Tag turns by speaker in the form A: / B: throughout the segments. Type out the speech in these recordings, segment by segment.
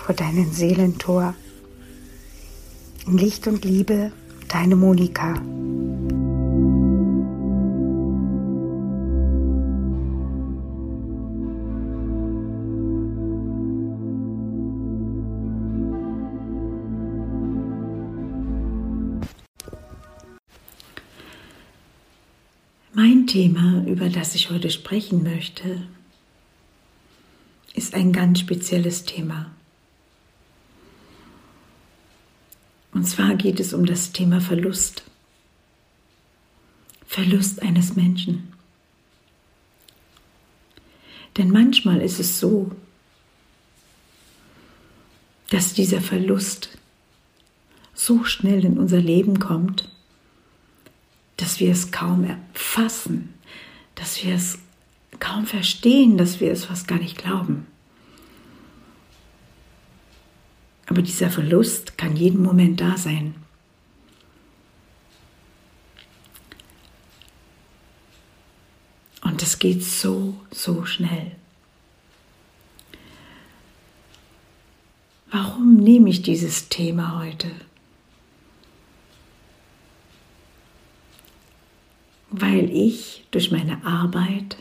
A: vor deinem Seelentor. In Licht und Liebe, deine Monika.
B: Mein Thema, über das ich heute sprechen möchte, ist ein ganz spezielles Thema. Und zwar geht es um das Thema Verlust. Verlust eines Menschen. Denn manchmal ist es so, dass dieser Verlust so schnell in unser Leben kommt, dass wir es kaum erfassen, dass wir es kaum verstehen, dass wir es fast gar nicht glauben. Aber dieser Verlust kann jeden Moment da sein. Und es geht so, so schnell. Warum nehme ich dieses Thema heute? Weil ich durch meine Arbeit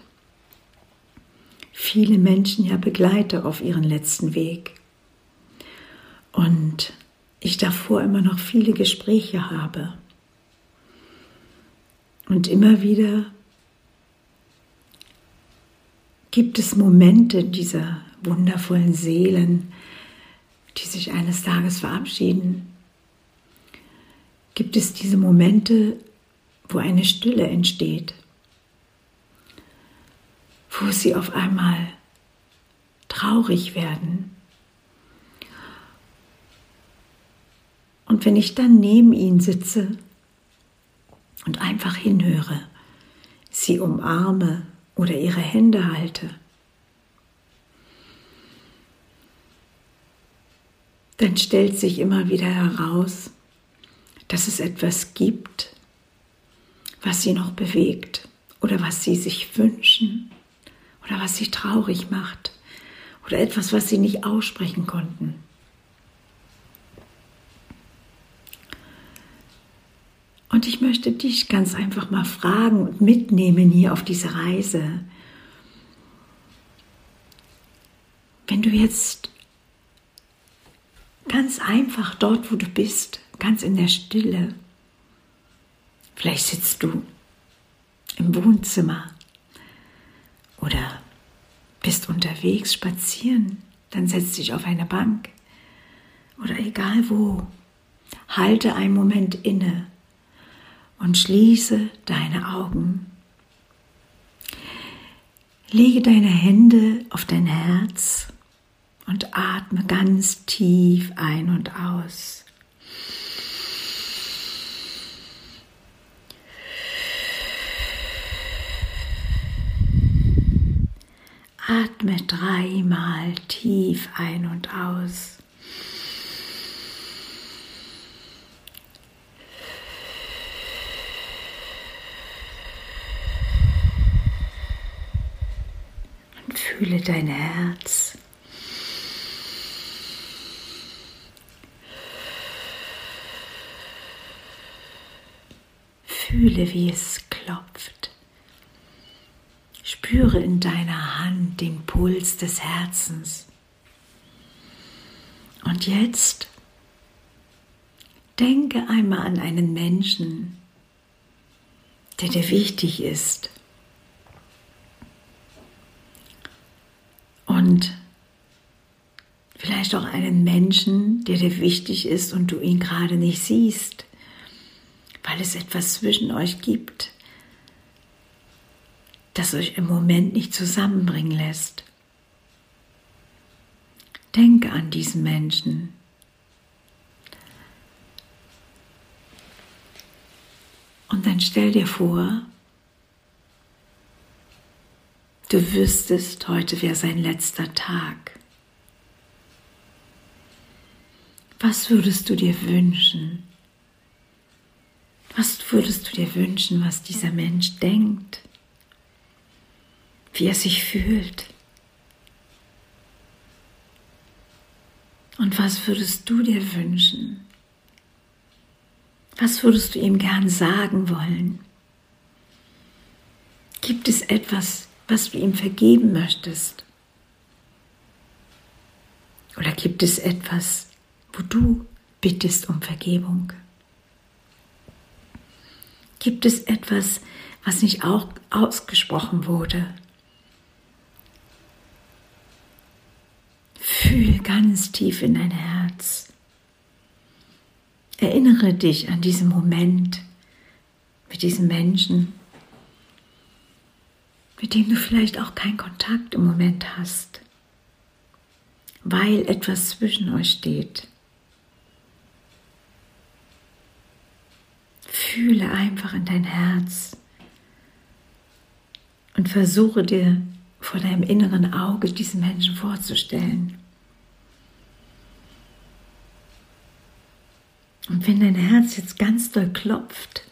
B: viele Menschen ja begleite auf ihren letzten Weg. Und ich davor immer noch viele Gespräche habe. Und immer wieder gibt es Momente dieser wundervollen Seelen, die sich eines Tages verabschieden. Gibt es diese Momente, wo eine Stille entsteht, wo sie auf einmal traurig werden Und wenn ich dann neben ihnen sitze und einfach hinhöre, sie umarme oder ihre Hände halte, dann stellt sich immer wieder heraus, dass es etwas gibt, was sie noch bewegt oder was sie sich wünschen oder was sie traurig macht oder etwas, was sie nicht aussprechen konnten. Und ich möchte dich ganz einfach mal fragen und mitnehmen hier auf diese Reise. Wenn du jetzt ganz einfach dort, wo du bist, ganz in der Stille, vielleicht sitzt du im Wohnzimmer oder bist unterwegs spazieren, dann setz dich auf eine Bank oder egal wo, halte einen Moment inne und schließe deine Augen. Lege deine Hände auf dein Herz und atme ganz tief ein und aus. Atme dreimal tief ein und aus. Fühle dein Herz. Fühle, wie es klopft. Spüre in deiner Hand den Puls des Herzens. Und jetzt denke einmal an einen Menschen, der dir wichtig ist. Und vielleicht auch einen Menschen, der dir wichtig ist und du ihn gerade nicht siehst, weil es etwas zwischen euch gibt, das euch im Moment nicht zusammenbringen lässt. Denke an diesen Menschen. Und dann stell dir vor, du wüsstest, heute wäre sein letzter Tag. Was würdest du dir wünschen? Was würdest du dir wünschen, was dieser Mensch denkt? Wie er sich fühlt? Und was würdest du dir wünschen? Was würdest du ihm gern sagen wollen? Gibt es etwas, was du ihm vergeben möchtest? Oder gibt es etwas, wo du bittest um Vergebung? Gibt es etwas, was nicht auch ausgesprochen wurde? Fühl ganz tief in dein Herz. Erinnere dich an diesen Moment mit diesem Menschen, mit dem du vielleicht auch keinen Kontakt im Moment hast, weil etwas zwischen euch steht. Fühle einfach in dein Herz und versuche dir vor deinem inneren Auge diesen Menschen vorzustellen. Und wenn dein Herz jetzt ganz doll klopft,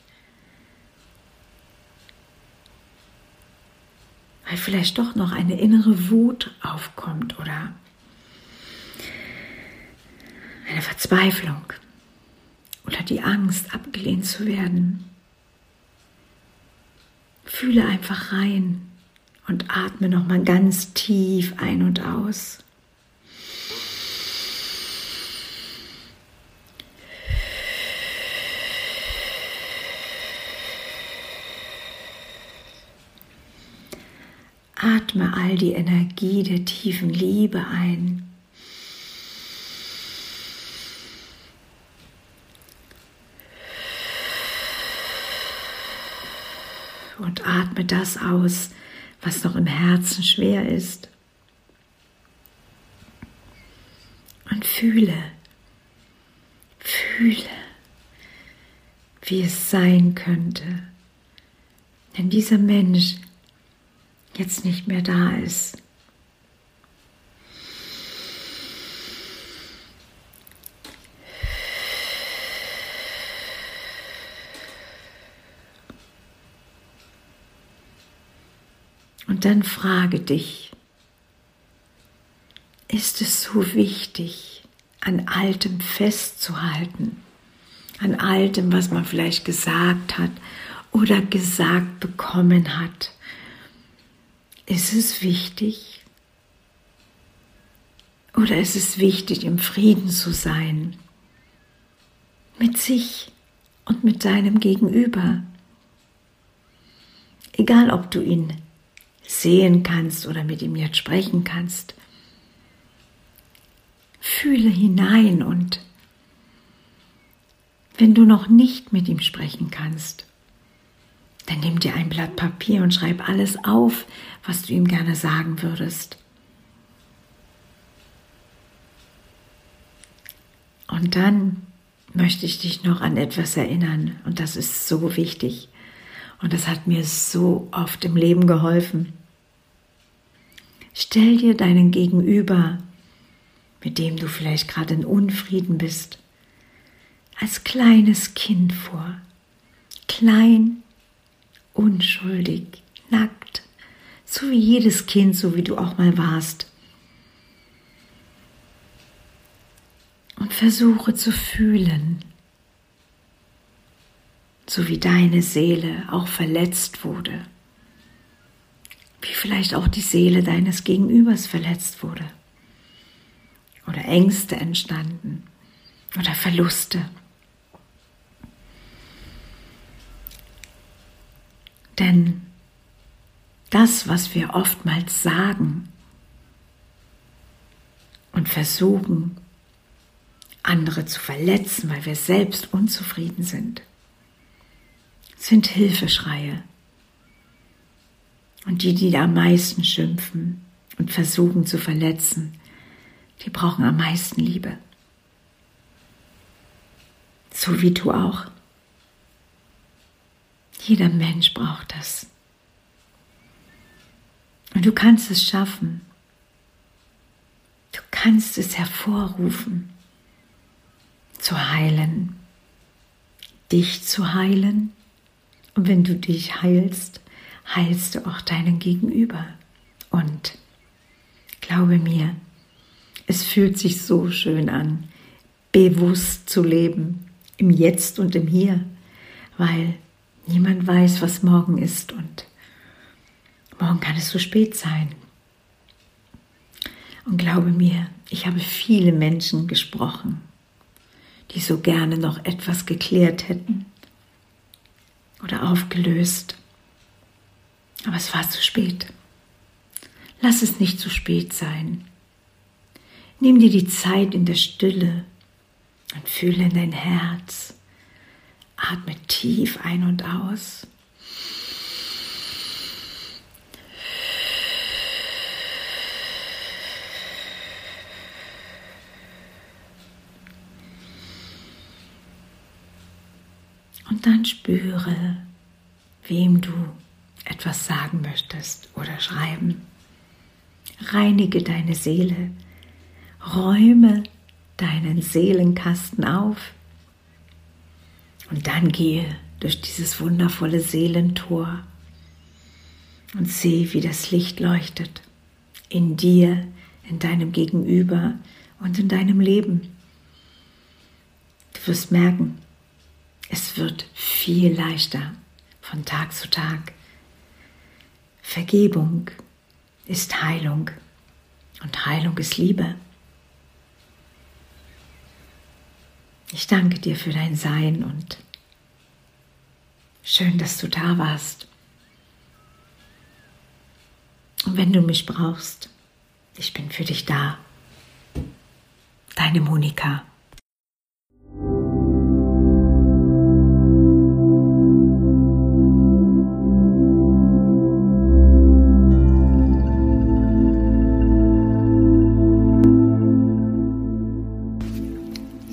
B: weil vielleicht doch noch eine innere Wut aufkommt oder eine Verzweiflung oder die Angst, abgelehnt zu werden, fühle einfach rein und atme noch mal ganz tief ein und aus. Atme all die Energie der tiefen Liebe ein. Und atme das aus, was noch im Herzen schwer ist. Und fühle, fühle, wie es sein könnte, wenn dieser Mensch jetzt nicht mehr da ist. Und dann frage dich, ist es so wichtig, an Altem festzuhalten, an Altem, was man vielleicht gesagt hat oder gesagt bekommen hat? Ist es wichtig? Oder ist es wichtig, im Frieden zu sein? Mit sich und mit deinem Gegenüber. Egal, ob du ihn sehen kannst oder mit ihm jetzt sprechen kannst. Fühle hinein und wenn du noch nicht mit ihm sprechen kannst, dann nimm dir ein Blatt Papier und schreib alles auf, was du ihm gerne sagen würdest. Und dann möchte ich dich noch an etwas erinnern und das ist so wichtig und das hat mir so oft im Leben geholfen. Stell dir deinen Gegenüber, mit dem du vielleicht gerade in Unfrieden bist, als kleines Kind vor, klein unschuldig, nackt, so wie jedes Kind, so wie du auch mal warst. Und versuche zu fühlen, so wie deine Seele auch verletzt wurde, wie vielleicht auch die Seele deines Gegenübers verletzt wurde oder Ängste entstanden oder Verluste. Denn das, was wir oftmals sagen und versuchen, andere zu verletzen, weil wir selbst unzufrieden sind, sind Hilfeschreie. Und die, die am meisten schimpfen und versuchen zu verletzen, die brauchen am meisten Liebe. So wie du auch. Jeder Mensch braucht das. Und du kannst es schaffen. Du kannst es hervorrufen, zu heilen, dich zu heilen. Und wenn du dich heilst, heilst du auch deinen Gegenüber. Und glaube mir, es fühlt sich so schön an, bewusst zu leben, im Jetzt und im Hier, weil niemand weiß, was morgen ist und morgen kann es zu spät sein. Und glaube mir, ich habe viele Menschen gesprochen, die so gerne noch etwas geklärt hätten oder aufgelöst. Aber es war zu spät. Lass es nicht zu spät sein. Nimm dir die Zeit in der Stille und fühle in dein Herz. Atme tief ein und aus. Und dann spüre, wem du etwas sagen möchtest oder schreiben. Reinige deine Seele, räume deinen Seelenkasten auf und dann gehe durch dieses wundervolle Seelentor und sehe, wie das Licht leuchtet in dir, in deinem Gegenüber und in deinem Leben. Du wirst merken, es wird viel leichter von Tag zu Tag. Vergebung ist Heilung und Heilung ist Liebe. Ich danke dir für dein Sein und schön, dass du da warst. Und wenn du mich brauchst, ich bin für dich da. Deine Monika.